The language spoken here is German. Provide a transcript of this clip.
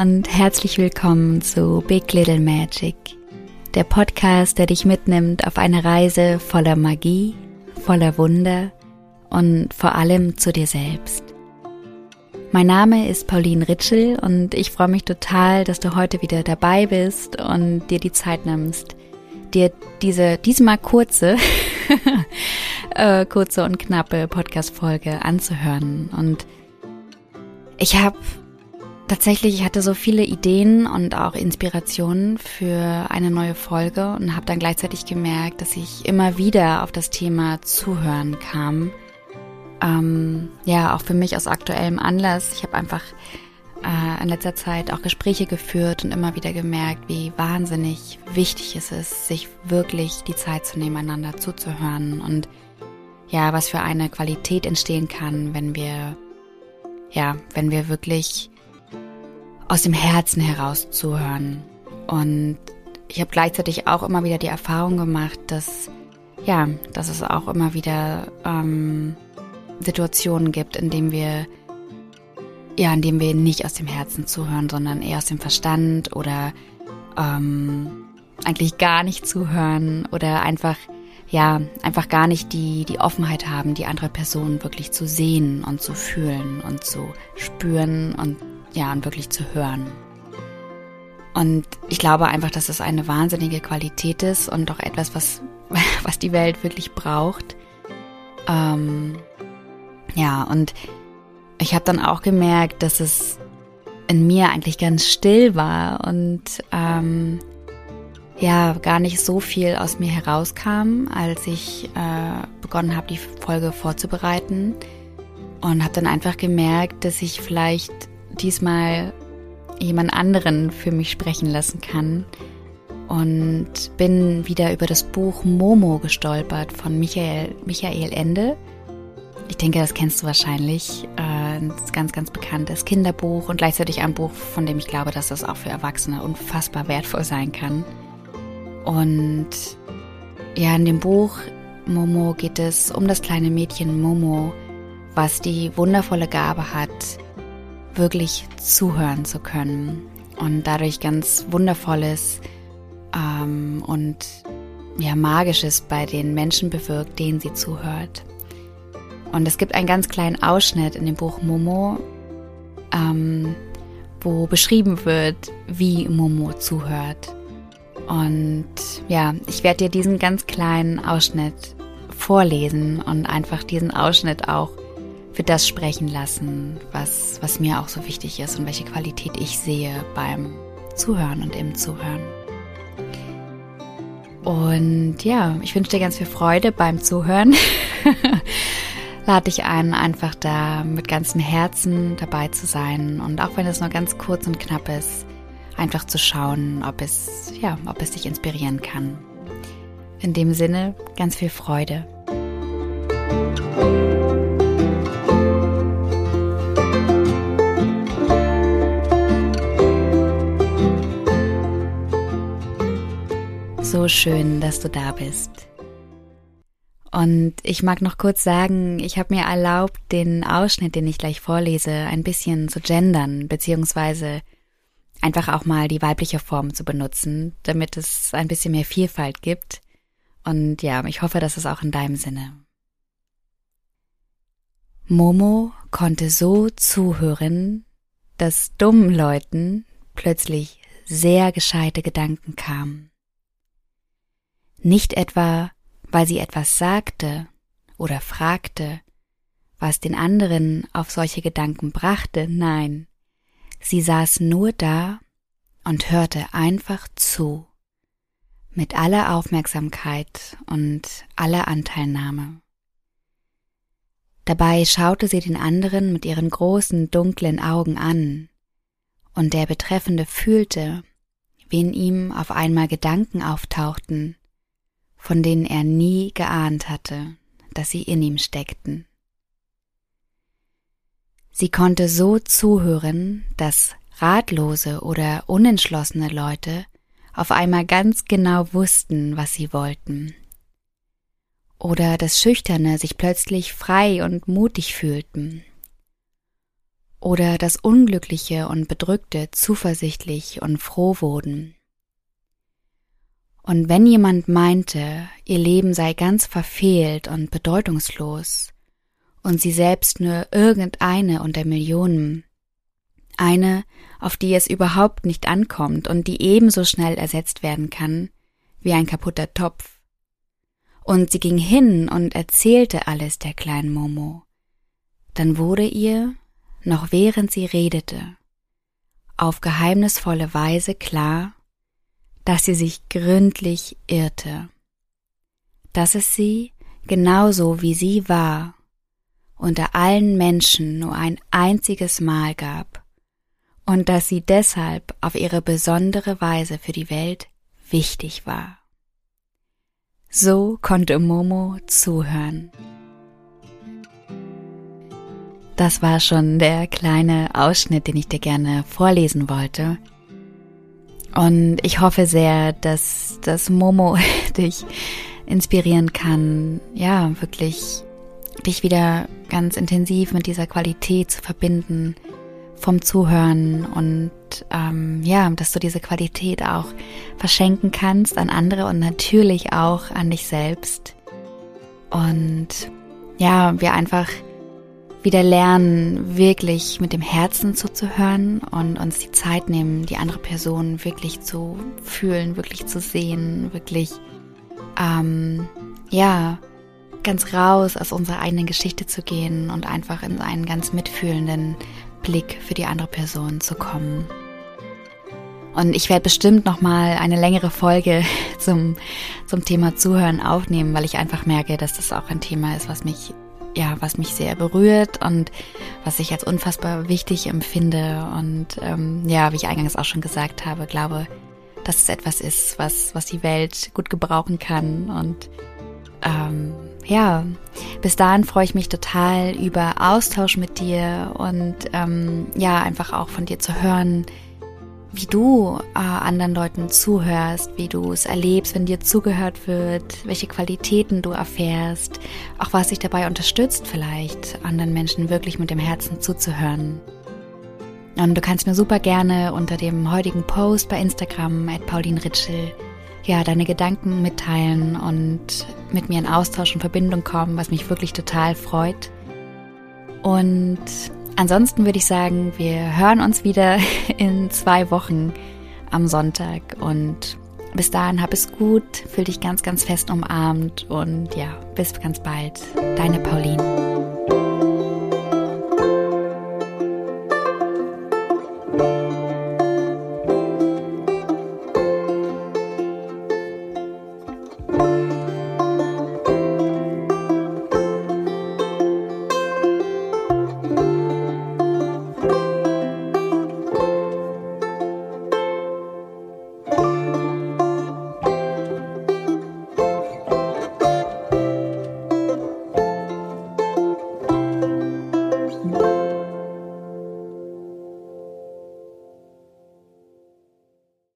und herzlich willkommen zu Big Little Magic, der Podcast, der dich mitnimmt auf eine Reise voller Magie, voller Wunder und vor allem zu dir selbst. Mein Name ist Pauline Ritschel und ich freue mich total, dass du heute wieder dabei bist und dir die Zeit nimmst, dir diese diesmal kurze, äh, kurze und knappe Podcast-Folge anzuhören. Und ich habe tatsächlich, ich hatte so viele Ideen und auch Inspirationen für eine neue Folge und habe dann gleichzeitig gemerkt, dass ich immer wieder auf das Thema Zuhören kam. Ähm, ja, auch für mich aus aktuellem Anlass. Ich habe einfach äh, in letzter Zeit auch Gespräche geführt und immer wieder gemerkt, wie wahnsinnig wichtig es ist, sich wirklich die Zeit zu nehmen, einander zuzuhören und ja, was für eine Qualität entstehen kann, wenn wir, ja, wenn wir wirklich aus dem Herzen heraus zuhören. Und ich habe gleichzeitig auch immer wieder die Erfahrung gemacht, dass, ja, dass es auch immer wieder ähm, Situationen gibt, in denen wir ja, indem wir nicht aus dem Herzen zuhören, sondern eher aus dem Verstand oder ähm, eigentlich gar nicht zuhören oder einfach, ja, einfach gar nicht die, die Offenheit haben, die andere Person wirklich zu sehen und zu fühlen und zu spüren und ja, und wirklich zu hören. Und ich glaube einfach, dass es eine wahnsinnige Qualität ist und auch etwas, was, was die Welt wirklich braucht. Ähm, ja, und ich habe dann auch gemerkt, dass es in mir eigentlich ganz still war und ähm, ja, gar nicht so viel aus mir herauskam, als ich äh, begonnen habe, die Folge vorzubereiten. Und habe dann einfach gemerkt, dass ich vielleicht diesmal jemand anderen für mich sprechen lassen kann. Und bin wieder über das Buch Momo gestolpert von Michael, Michael Ende. Ich denke, das kennst du wahrscheinlich. Äh, ein ganz, ganz bekanntes Kinderbuch und gleichzeitig ein Buch, von dem ich glaube, dass das auch für Erwachsene unfassbar wertvoll sein kann. Und ja, in dem Buch Momo geht es um das kleine Mädchen Momo, was die wundervolle Gabe hat, wirklich zuhören zu können und dadurch ganz wundervolles ähm, und ja magisches bei den Menschen bewirkt, denen sie zuhört. Und es gibt einen ganz kleinen Ausschnitt in dem Buch Momo, ähm, wo beschrieben wird, wie Momo zuhört. Und ja, ich werde dir diesen ganz kleinen Ausschnitt vorlesen und einfach diesen Ausschnitt auch für das sprechen lassen, was, was mir auch so wichtig ist und welche Qualität ich sehe beim Zuhören und im Zuhören. Und ja, ich wünsche dir ganz viel Freude beim Zuhören. lade dich ein, einfach da mit ganzem Herzen dabei zu sein und auch wenn es nur ganz kurz und knapp ist, einfach zu schauen, ob es, ja, ob es dich inspirieren kann. In dem Sinne, ganz viel Freude. So schön, dass du da bist. Und ich mag noch kurz sagen, ich habe mir erlaubt, den Ausschnitt, den ich gleich vorlese, ein bisschen zu gendern, beziehungsweise einfach auch mal die weibliche Form zu benutzen, damit es ein bisschen mehr Vielfalt gibt. Und ja, ich hoffe, das ist auch in deinem Sinne. Momo konnte so zuhören, dass dummen Leuten plötzlich sehr gescheite Gedanken kamen. Nicht etwa, weil sie etwas sagte oder fragte, was den anderen auf solche Gedanken brachte, nein, sie saß nur da und hörte einfach zu, mit aller Aufmerksamkeit und aller Anteilnahme. Dabei schaute sie den anderen mit ihren großen dunklen Augen an, und der Betreffende fühlte, wie in ihm auf einmal Gedanken auftauchten, von denen er nie geahnt hatte, dass sie in ihm steckten. Sie konnte so zuhören, dass ratlose oder unentschlossene Leute auf einmal ganz genau wussten, was sie wollten. Oder dass Schüchterne sich plötzlich frei und mutig fühlten. oder das Unglückliche und Bedrückte zuversichtlich und froh wurden. Und wenn jemand meinte, ihr Leben sei ganz verfehlt und bedeutungslos, und sie selbst nur irgendeine unter Millionen, eine, auf die es überhaupt nicht ankommt und die ebenso schnell ersetzt werden kann wie ein kaputter Topf. Und sie ging hin und erzählte alles der kleinen Momo. Dann wurde ihr, noch während sie redete, auf geheimnisvolle Weise klar, dass sie sich gründlich irrte, dass es sie, genauso wie sie war, unter allen Menschen nur ein einziges Mal gab und dass sie deshalb auf ihre besondere Weise für die Welt wichtig war. So konnte Momo zuhören. Das war schon der kleine Ausschnitt, den ich dir gerne vorlesen wollte. Und ich hoffe sehr, dass das Momo dich inspirieren kann, ja, wirklich dich wieder ganz intensiv mit dieser Qualität zu verbinden vom Zuhören und ähm, ja, dass du diese Qualität auch verschenken kannst an andere und natürlich auch an dich selbst. Und ja, wir einfach wieder lernen, wirklich mit dem Herzen zuzuhören und uns die Zeit nehmen, die andere Person wirklich zu fühlen, wirklich zu sehen, wirklich, ähm, ja, ganz raus aus unserer eigenen Geschichte zu gehen und einfach in einen ganz mitfühlenden Blick für die andere Person zu kommen. Und ich werde bestimmt noch mal eine längere Folge zum zum Thema Zuhören aufnehmen, weil ich einfach merke, dass das auch ein Thema ist, was mich ja, was mich sehr berührt und was ich als unfassbar wichtig empfinde. Und ähm, ja, wie ich eingangs auch schon gesagt habe, glaube, dass es etwas ist, was, was die Welt gut gebrauchen kann. Und ähm, ja, bis dahin freue ich mich total über Austausch mit dir und ähm, ja, einfach auch von dir zu hören, wie du äh, anderen Leuten zuhörst, wie du es erlebst, wenn dir zugehört wird, welche Qualitäten du erfährst, auch was dich dabei unterstützt, vielleicht anderen Menschen wirklich mit dem Herzen zuzuhören. Und du kannst mir super gerne unter dem heutigen Post bei Instagram at Pauline Ritschel ja, deine Gedanken mitteilen und mit mir in Austausch und Verbindung kommen, was mich wirklich total freut. Und Ansonsten würde ich sagen, wir hören uns wieder in zwei Wochen am Sonntag und bis dahin hab es gut, fühl dich ganz, ganz fest umarmt und ja, bis ganz bald. Deine Pauline.